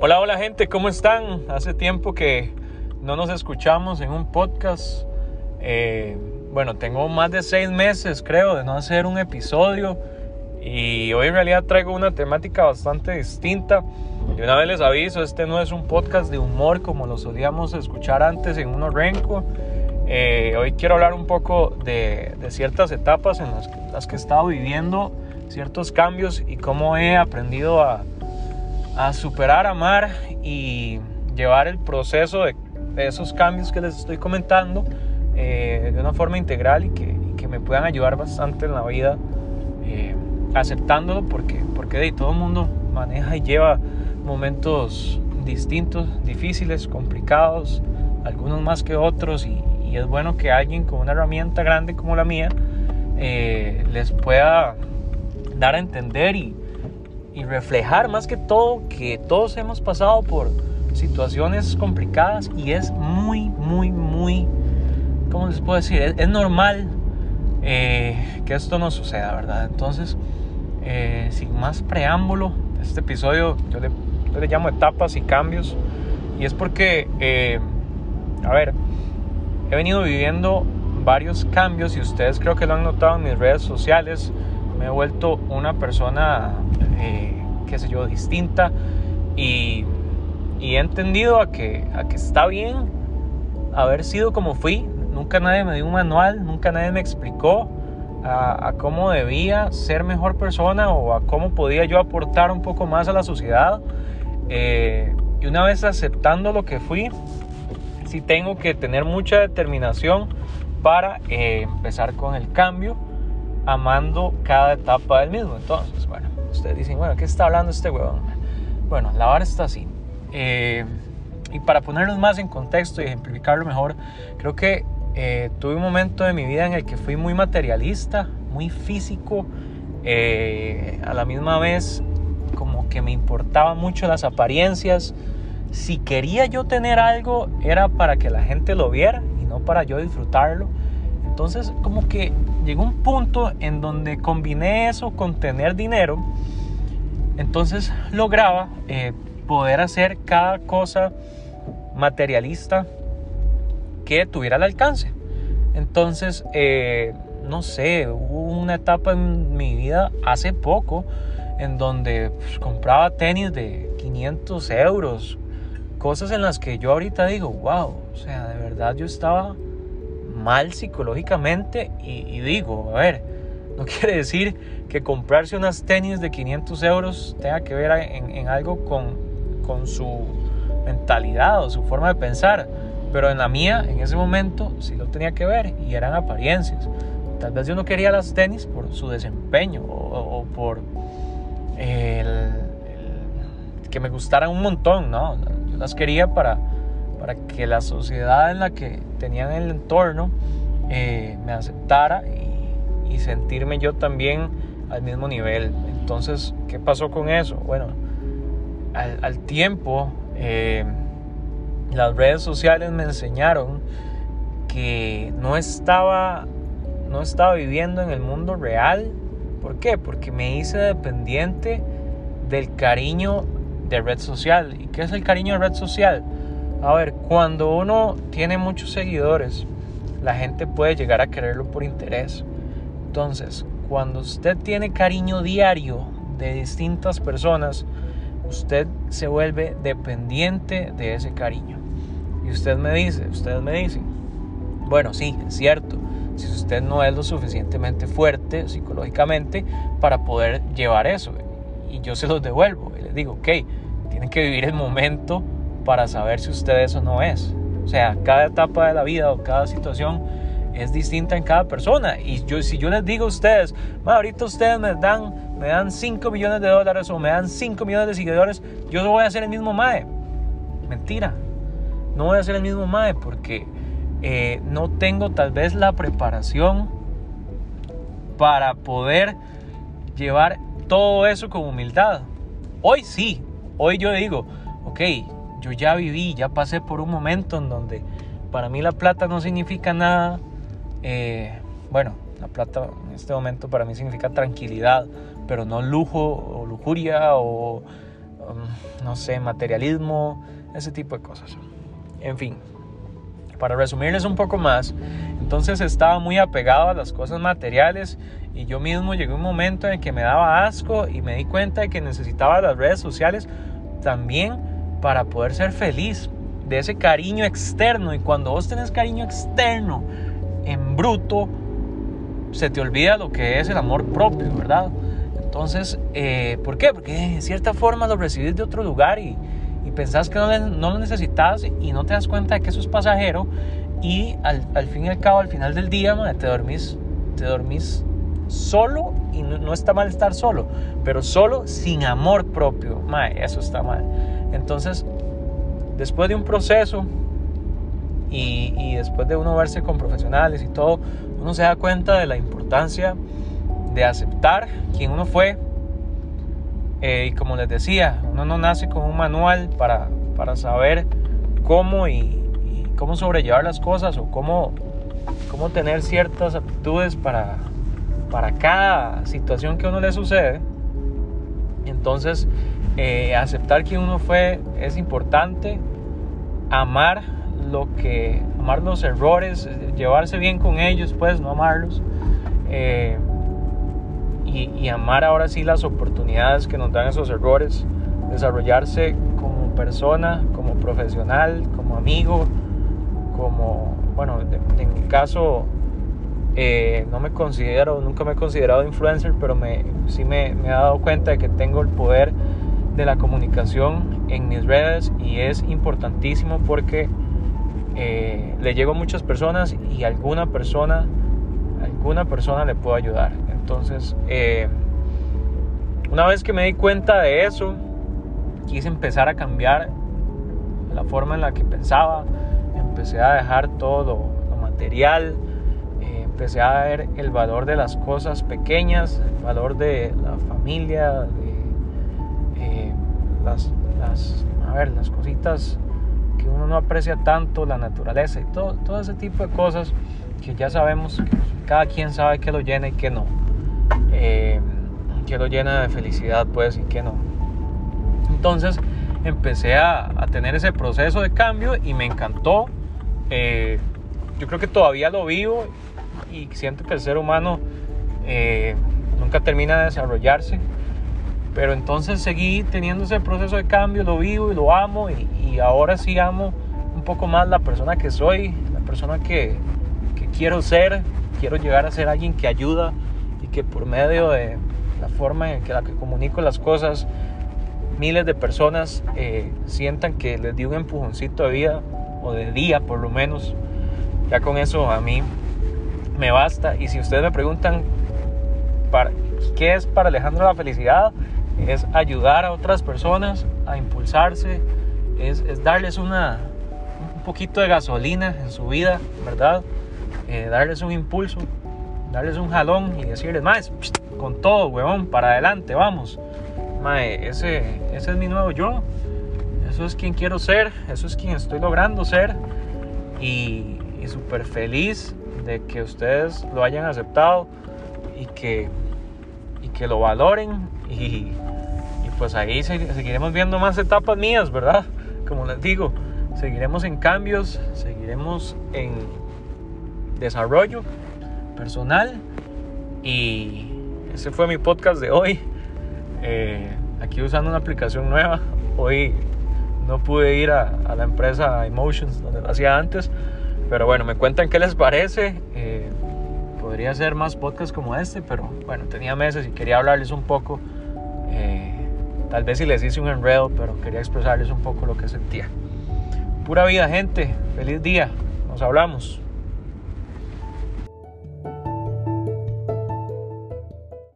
Hola, hola gente, ¿cómo están? Hace tiempo que no nos escuchamos en un podcast. Eh, bueno, tengo más de seis meses, creo, de no hacer un episodio. Y hoy en realidad traigo una temática bastante distinta. Y una vez les aviso, este no es un podcast de humor como lo solíamos escuchar antes en uno renco. Eh, hoy quiero hablar un poco de, ciertas etapas en las las que he estado viviendo, ciertos cambios y cómo he aprendido a a superar, amar y llevar el proceso de, esos cambios que les estoy comentando eh, de una forma integral y que, que, me puedan ayudar bastante en la vida, eh, aceptándolo porque, porque de, todo el mundo maneja y lleva momentos distintos, difíciles, complicados, algunos más que otros y, es bueno que alguien con una herramienta grande como la mía eh, les pueda dar a entender y, y reflejar más que todo que todos hemos pasado por situaciones complicadas y es muy, muy, muy, ¿cómo les puedo decir? Es, normal eh, que esto no suceda, ¿verdad? Entonces, eh, sin más preámbulo, este episodio yo le, le, llamo etapas y cambios y es porque, eh, a ver, he venido viviendo varios cambios y ustedes creo que lo han notado en mis redes sociales. Me he vuelto una persona eh, qué sé yo, distinta y, he entendido a que, a que está bien haber sido como fui. Nunca nadie me dio un manual, nunca nadie me explicó a, cómo debía ser mejor persona o a cómo podía yo aportar un poco más a la sociedad. Eh, y una vez aceptando lo que fui, sí tengo que tener mucha determinación para eh, empezar con el cambio, amando cada etapa del mismo. Entonces, bueno, Ustedes dicen, bueno, ¿qué está hablando este huevón? Bueno, la vara está así. Eh, y para ponernos más en contexto y ejemplificarlo mejor, creo que eh, tuve un momento de mi vida en el que fui muy materialista, muy físico, eh, a la misma vez como que me importaban mucho las apariencias. Si quería yo tener algo era para que la gente lo viera y no para yo disfrutarlo. Entonces como que llegó un punto en donde combiné eso con tener dinero. Entonces lograba eh, poder hacer cada cosa materialista que tuviera al alcance. Entonces, eh, no sé, hubo una etapa en mi vida hace poco en donde pues, compraba tenis de 500 euros, cosas en las que yo ahorita digo, wow, o sea, de verdad yo estaba mal psicológicamente y, digo, a ver, no quiere decir que comprarse unas tenis de 500 euros tenga que ver en, algo con, con, su mentalidad o su forma de pensar, pero en la mía, en ese momento, sí lo tenía que ver y eran apariencias. Tal vez yo no quería las tenis por su desempeño o, por el, que me gustaran un montón, ¿no? Yo las quería para para que la sociedad en la que tenía en el entorno eh, me aceptara y, sentirme yo también al mismo nivel. Entonces, ¿qué pasó con eso? Bueno, al, tiempo, eh, las redes sociales me enseñaron que no estaba, no estaba viviendo en el mundo real. ¿Por qué? Porque me hice dependiente del cariño de red social. ¿Y qué es el cariño de red social? A ver, cuando uno tiene muchos seguidores, la gente puede llegar a quererlo por interés. Entonces, cuando usted tiene cariño diario de distintas personas, usted se vuelve dependiente de ese cariño. Y usted me dice, ustedes me dicen, bueno, sí, es cierto, si usted no es lo suficientemente fuerte psicológicamente para poder llevar eso, y yo se los devuelvo, y les digo, ok, tienen que vivir el momento para saber si usted eso no es. O sea, cada etapa de la vida o cada situación es distinta en cada persona. Y yo, si yo les digo a ustedes, ahorita ustedes me dan, me dan 5 millones de dólares o me dan 5 millones de seguidores, yo voy a hacer el mismo MAE. Mentira. No voy a hacer el mismo MAE porque eh, no tengo tal vez la preparación para poder llevar todo eso con humildad. Hoy sí, hoy yo digo, ok, yo ya viví, ya pasé por un momento en donde para mí la plata no significa nada. Eh, bueno, la plata en este momento para mí significa tranquilidad, pero no lujo o lujuria o, um, no sé, materialismo, ese tipo de cosas. En fin, para resumirles un poco más, entonces estaba muy apegado a las cosas materiales y yo mismo llegué a un momento en que me daba asco y me di cuenta de que necesitaba las redes sociales también para poder ser feliz de ese cariño externo y cuando vos tenés cariño externo en bruto se te olvida lo que es el amor propio, ¿verdad? Entonces, eh, ¿por qué? Porque en cierta forma lo recibís de otro lugar y, y pensás que no, lo necesitas y no te das cuenta de que eso es pasajero y al, fin y al cabo, al final del día, te dormís, te dormís solo y no, está mal estar solo, pero solo sin amor propio, eso está mal. Entonces, después de un proceso y, después de uno verse con profesionales y todo, uno se da cuenta de la importancia de aceptar quién uno fue. Eh, y como les decía, uno no nace con un manual para, para saber cómo y, cómo sobrellevar las cosas o cómo, cómo tener ciertas aptitudes para, para cada situación que a uno le sucede. Entonces, eh, aceptar que uno fue es importante, amar lo que, amar los errores, llevarse bien con ellos, pues no amarlos. Eh, y, amar ahora sí las oportunidades que nos dan esos errores, desarrollarse como persona, como profesional, como amigo, como, bueno, en mi caso eh, no me considero, nunca me he considerado influencer, pero me, sí me, me, he dado cuenta de que tengo el poder de la comunicación en mis redes y es importantísimo porque eh, le llego a muchas personas y alguna persona, alguna persona le puedo ayudar. Entonces, eh, una vez que me di cuenta de eso, quise empezar a cambiar la forma en la que pensaba, empecé a dejar todo lo, material, eh, empecé a ver el valor de las cosas pequeñas, el valor de la familia, eh, las, las, a ver, las cositas que uno no aprecia tanto, la naturaleza y todo, ese tipo de cosas que ya sabemos cada quien sabe que lo llena y que no. Eh, que lo llena de felicidad pues y que no. Entonces empecé a, tener ese proceso de cambio y me encantó eh, yo creo que todavía lo vivo y siento que el ser humano nunca termina de desarrollarse. Pero entonces seguí teniendo ese proceso de cambio, lo vivo y lo amo y, ahora sí amo un poco más la persona que soy, la persona que, que, quiero ser, quiero llegar a ser alguien que ayuda y que por medio de la forma en que la que comunico las cosas, miles de personas eh, sientan que les di un empujoncito de vida o de día por lo menos. Ya con eso a mí me basta. Y si ustedes me preguntan para, qué es para Alejandro la felicidad, es ayudar a otras personas a impulsarse, es, es darles una, un poquito de gasolina en su vida, ¿verdad? Eh, darles un impulso, darles un jalón y decirles, más, con todo, huevón, para adelante, vamos. Mae, ese, ese es mi nuevo yo eso es quien quiero ser, eso es quien estoy logrando ser y, y súper feliz de que ustedes lo hayan aceptado y que, y que lo valoren y, pues ahí seguiremos viendo más etapas mías, ¿verdad? Como les digo, seguiremos en cambios, seguiremos en desarrollo personal y ese fue mi podcast de hoy. Eh, aquí usando una aplicación nueva. Hoy no pude ir a, la empresa Emotions donde lo hacía antes. Pero bueno, me cuentan qué les parece. Eh, podría ser más podcast como este, pero bueno, tenía meses y quería hablarles un poco. Eh, tal vez si les hice un enredo, pero quería expresarles un poco lo que sentía. Pura vida, gente. Feliz día. Nos hablamos.